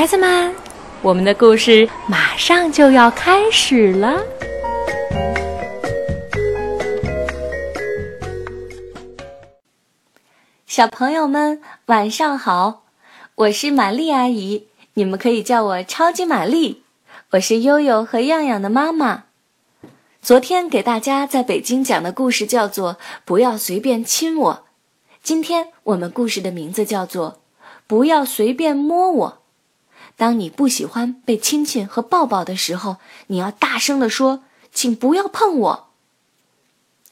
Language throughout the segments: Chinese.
孩子们，我们的故事马上就要开始了。小朋友们，晚上好！我是玛丽阿姨，你们可以叫我超级玛丽。我是悠悠和样样的妈妈。昨天给大家在北京讲的故事叫做《不要随便亲我》，今天我们故事的名字叫做《不要随便摸我》。当你不喜欢被亲亲和抱抱的时候，你要大声地说：“请不要碰我。”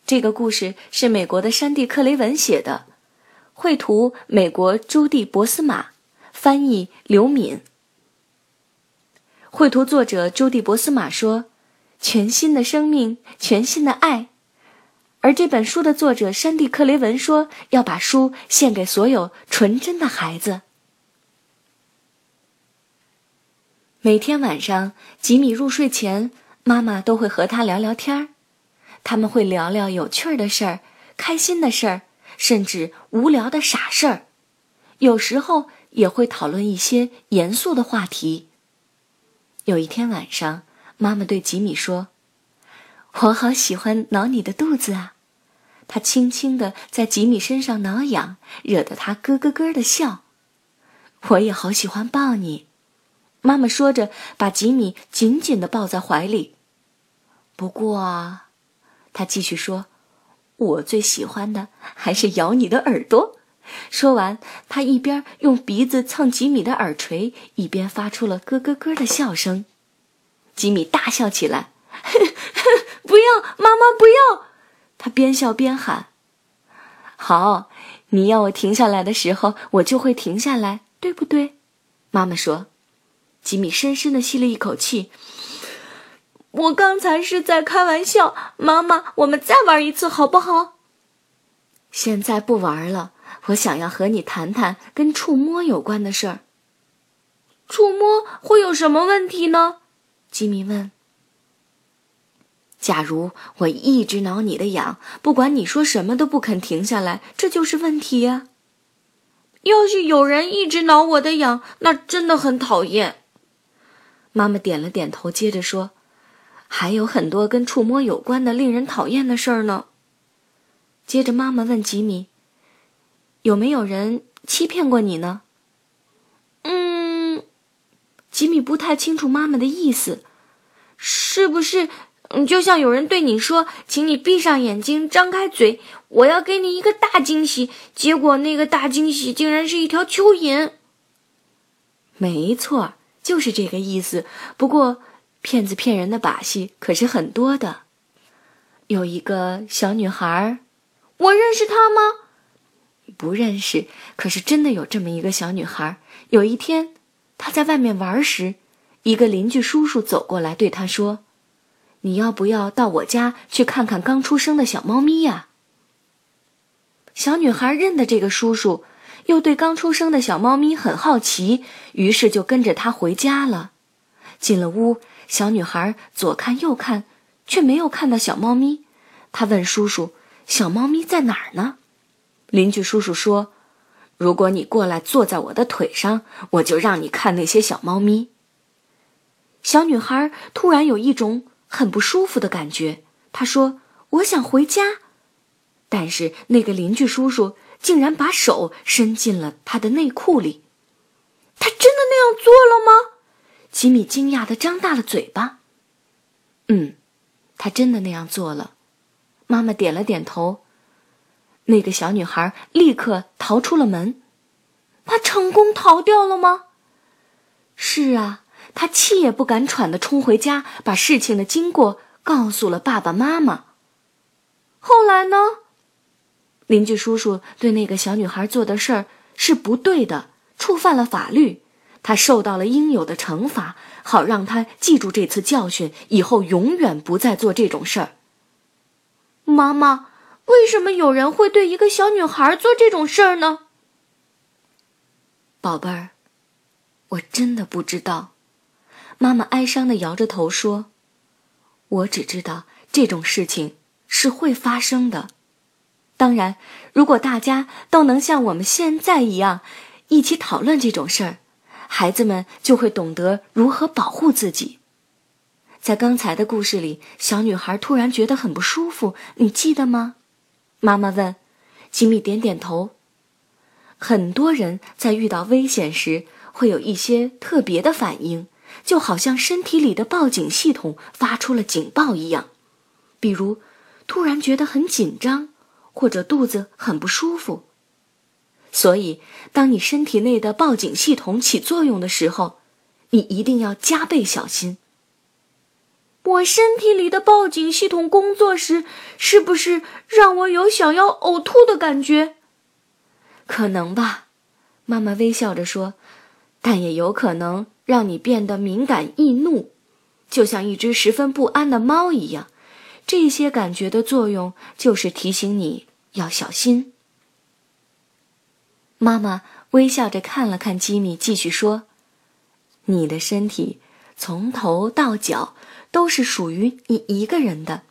这个故事是美国的山地·克雷文写的，绘图美国朱蒂·博斯玛，翻译刘敏。绘图作者朱蒂·博斯玛说：“全新的生命，全新的爱。”而这本书的作者山地·克雷文说：“要把书献给所有纯真的孩子。”每天晚上，吉米入睡前，妈妈都会和他聊聊天儿。他们会聊聊有趣的事儿、开心的事儿，甚至无聊的傻事儿。有时候也会讨论一些严肃的话题。有一天晚上，妈妈对吉米说：“我好喜欢挠你的肚子啊！”她轻轻地在吉米身上挠痒，惹得他咯咯咯的笑。我也好喜欢抱你。妈妈说着，把吉米紧紧的抱在怀里。不过，她继续说：“我最喜欢的还是咬你的耳朵。”说完，她一边用鼻子蹭吉米的耳垂，一边发出了咯咯咯的笑声。吉米大笑起来：“ 不要，妈妈不要！”他边笑边喊：“好，你要我停下来的时候，我就会停下来，对不对？”妈妈说。吉米深深的吸了一口气。我刚才是在开玩笑，妈妈，我们再玩一次好不好？现在不玩了，我想要和你谈谈跟触摸有关的事儿。触摸会有什么问题呢？吉米问。假如我一直挠你的痒，不管你说什么都不肯停下来，这就是问题呀。要是有人一直挠我的痒，那真的很讨厌。妈妈点了点头，接着说：“还有很多跟触摸有关的令人讨厌的事儿呢。”接着，妈妈问吉米：“有没有人欺骗过你呢？”嗯，吉米不太清楚妈妈的意思，是不是？嗯，就像有人对你说：“请你闭上眼睛，张开嘴，我要给你一个大惊喜。”结果那个大惊喜竟然是一条蚯蚓。没错。就是这个意思。不过，骗子骗人的把戏可是很多的。有一个小女孩，我认识她吗？不认识。可是真的有这么一个小女孩。有一天，她在外面玩时，一个邻居叔叔走过来对她说：“你要不要到我家去看看刚出生的小猫咪呀？”小女孩认得这个叔叔。又对刚出生的小猫咪很好奇，于是就跟着它回家了。进了屋，小女孩左看右看，却没有看到小猫咪。她问叔叔：“小猫咪在哪儿呢？”邻居叔叔说：“如果你过来坐在我的腿上，我就让你看那些小猫咪。”小女孩突然有一种很不舒服的感觉，她说：“我想回家。”但是那个邻居叔叔。竟然把手伸进了他的内裤里，他真的那样做了吗？吉米惊讶的张大了嘴巴。嗯，他真的那样做了。妈妈点了点头。那个小女孩立刻逃出了门。她成功逃掉了吗？是啊，她气也不敢喘的冲回家，把事情的经过告诉了爸爸妈妈。后来呢？邻居叔叔对那个小女孩做的事儿是不对的，触犯了法律，他受到了应有的惩罚，好让他记住这次教训，以后永远不再做这种事儿。妈妈，为什么有人会对一个小女孩做这种事儿呢？宝贝儿，我真的不知道。妈妈哀伤的摇着头说：“我只知道这种事情是会发生的。”当然，如果大家都能像我们现在一样，一起讨论这种事儿，孩子们就会懂得如何保护自己。在刚才的故事里，小女孩突然觉得很不舒服，你记得吗？妈妈问。吉米点点头。很多人在遇到危险时会有一些特别的反应，就好像身体里的报警系统发出了警报一样，比如突然觉得很紧张，或者肚子很不舒服。所以，当你身体内的报警系统起作用的时候，你一定要加倍小心。我身体里的报警系统工作时，是不是让我有想要呕吐的感觉？可能吧，妈妈微笑着说。但也有可能让你变得敏感易怒，就像一只十分不安的猫一样。这些感觉的作用就是提醒你要小心。妈妈微笑着看了看吉米，继续说：“你的身体从头到脚。”都是属于你一个人的，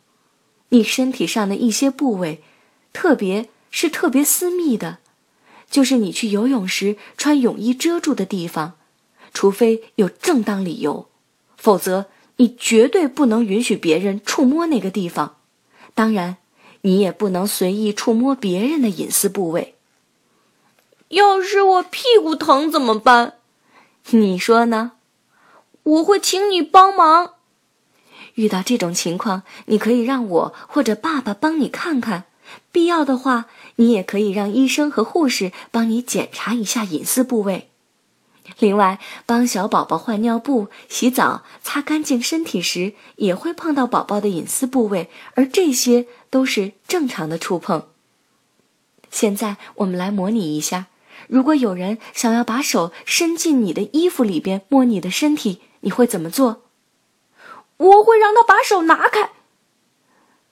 你身体上的一些部位，特别是特别私密的，就是你去游泳时穿泳衣遮住的地方，除非有正当理由，否则你绝对不能允许别人触摸那个地方。当然，你也不能随意触摸别人的隐私部位。要是我屁股疼怎么办？你说呢？我会请你帮忙。遇到这种情况，你可以让我或者爸爸帮你看看，必要的话，你也可以让医生和护士帮你检查一下隐私部位。另外，帮小宝宝换尿布、洗澡、擦干净身体时，也会碰到宝宝的隐私部位，而这些都是正常的触碰。现在我们来模拟一下，如果有人想要把手伸进你的衣服里边摸你的身体，你会怎么做？我会让他把手拿开。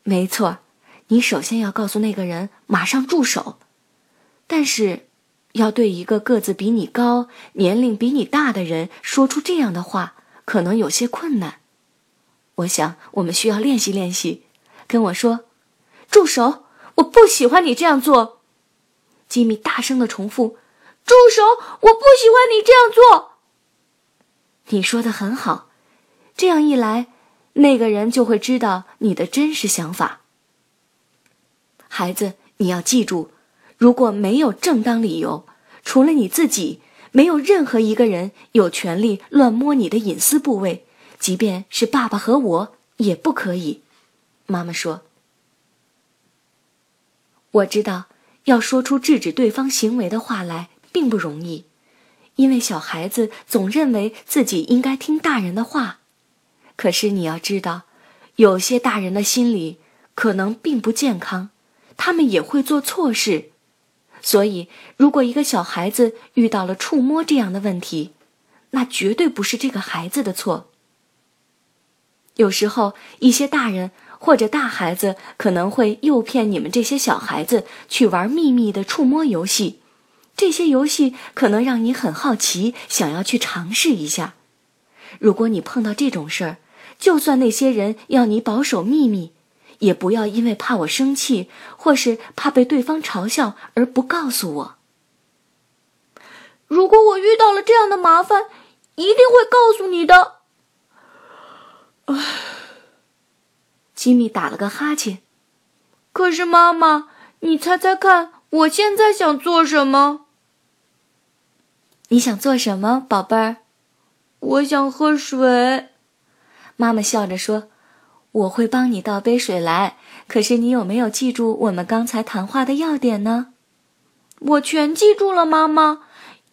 没错，你首先要告诉那个人马上住手，但是，要对一个个子比你高、年龄比你大的人说出这样的话，可能有些困难。我想我们需要练习练习。跟我说，住手！我不喜欢你这样做。吉米大声的重复：“住手！我不喜欢你这样做。”你说的很好，这样一来。那个人就会知道你的真实想法。孩子，你要记住，如果没有正当理由，除了你自己，没有任何一个人有权利乱摸你的隐私部位，即便是爸爸和我也不可以。妈妈说：“我知道，要说出制止对方行为的话来并不容易，因为小孩子总认为自己应该听大人的话。”可是你要知道，有些大人的心理可能并不健康，他们也会做错事。所以，如果一个小孩子遇到了触摸这样的问题，那绝对不是这个孩子的错。有时候，一些大人或者大孩子可能会诱骗你们这些小孩子去玩秘密的触摸游戏，这些游戏可能让你很好奇，想要去尝试一下。如果你碰到这种事儿，就算那些人要你保守秘密，也不要因为怕我生气，或是怕被对方嘲笑而不告诉我。如果我遇到了这样的麻烦，一定会告诉你的。唉，吉米打了个哈欠。可是妈妈，你猜猜看，我现在想做什么？你想做什么，宝贝儿？我想喝水。妈妈笑着说：“我会帮你倒杯水来。可是你有没有记住我们刚才谈话的要点呢？”“我全记住了，妈妈。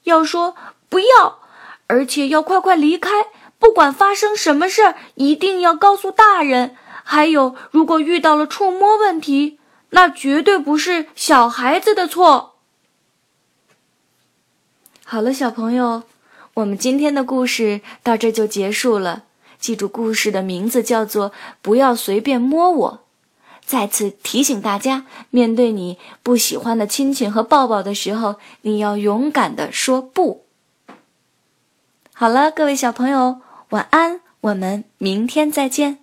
要说不要，而且要快快离开。不管发生什么事儿，一定要告诉大人。还有，如果遇到了触摸问题，那绝对不是小孩子的错。”好了，小朋友，我们今天的故事到这就结束了。记住，故事的名字叫做“不要随便摸我”。再次提醒大家，面对你不喜欢的亲亲和抱抱的时候，你要勇敢的说不。好了，各位小朋友，晚安，我们明天再见。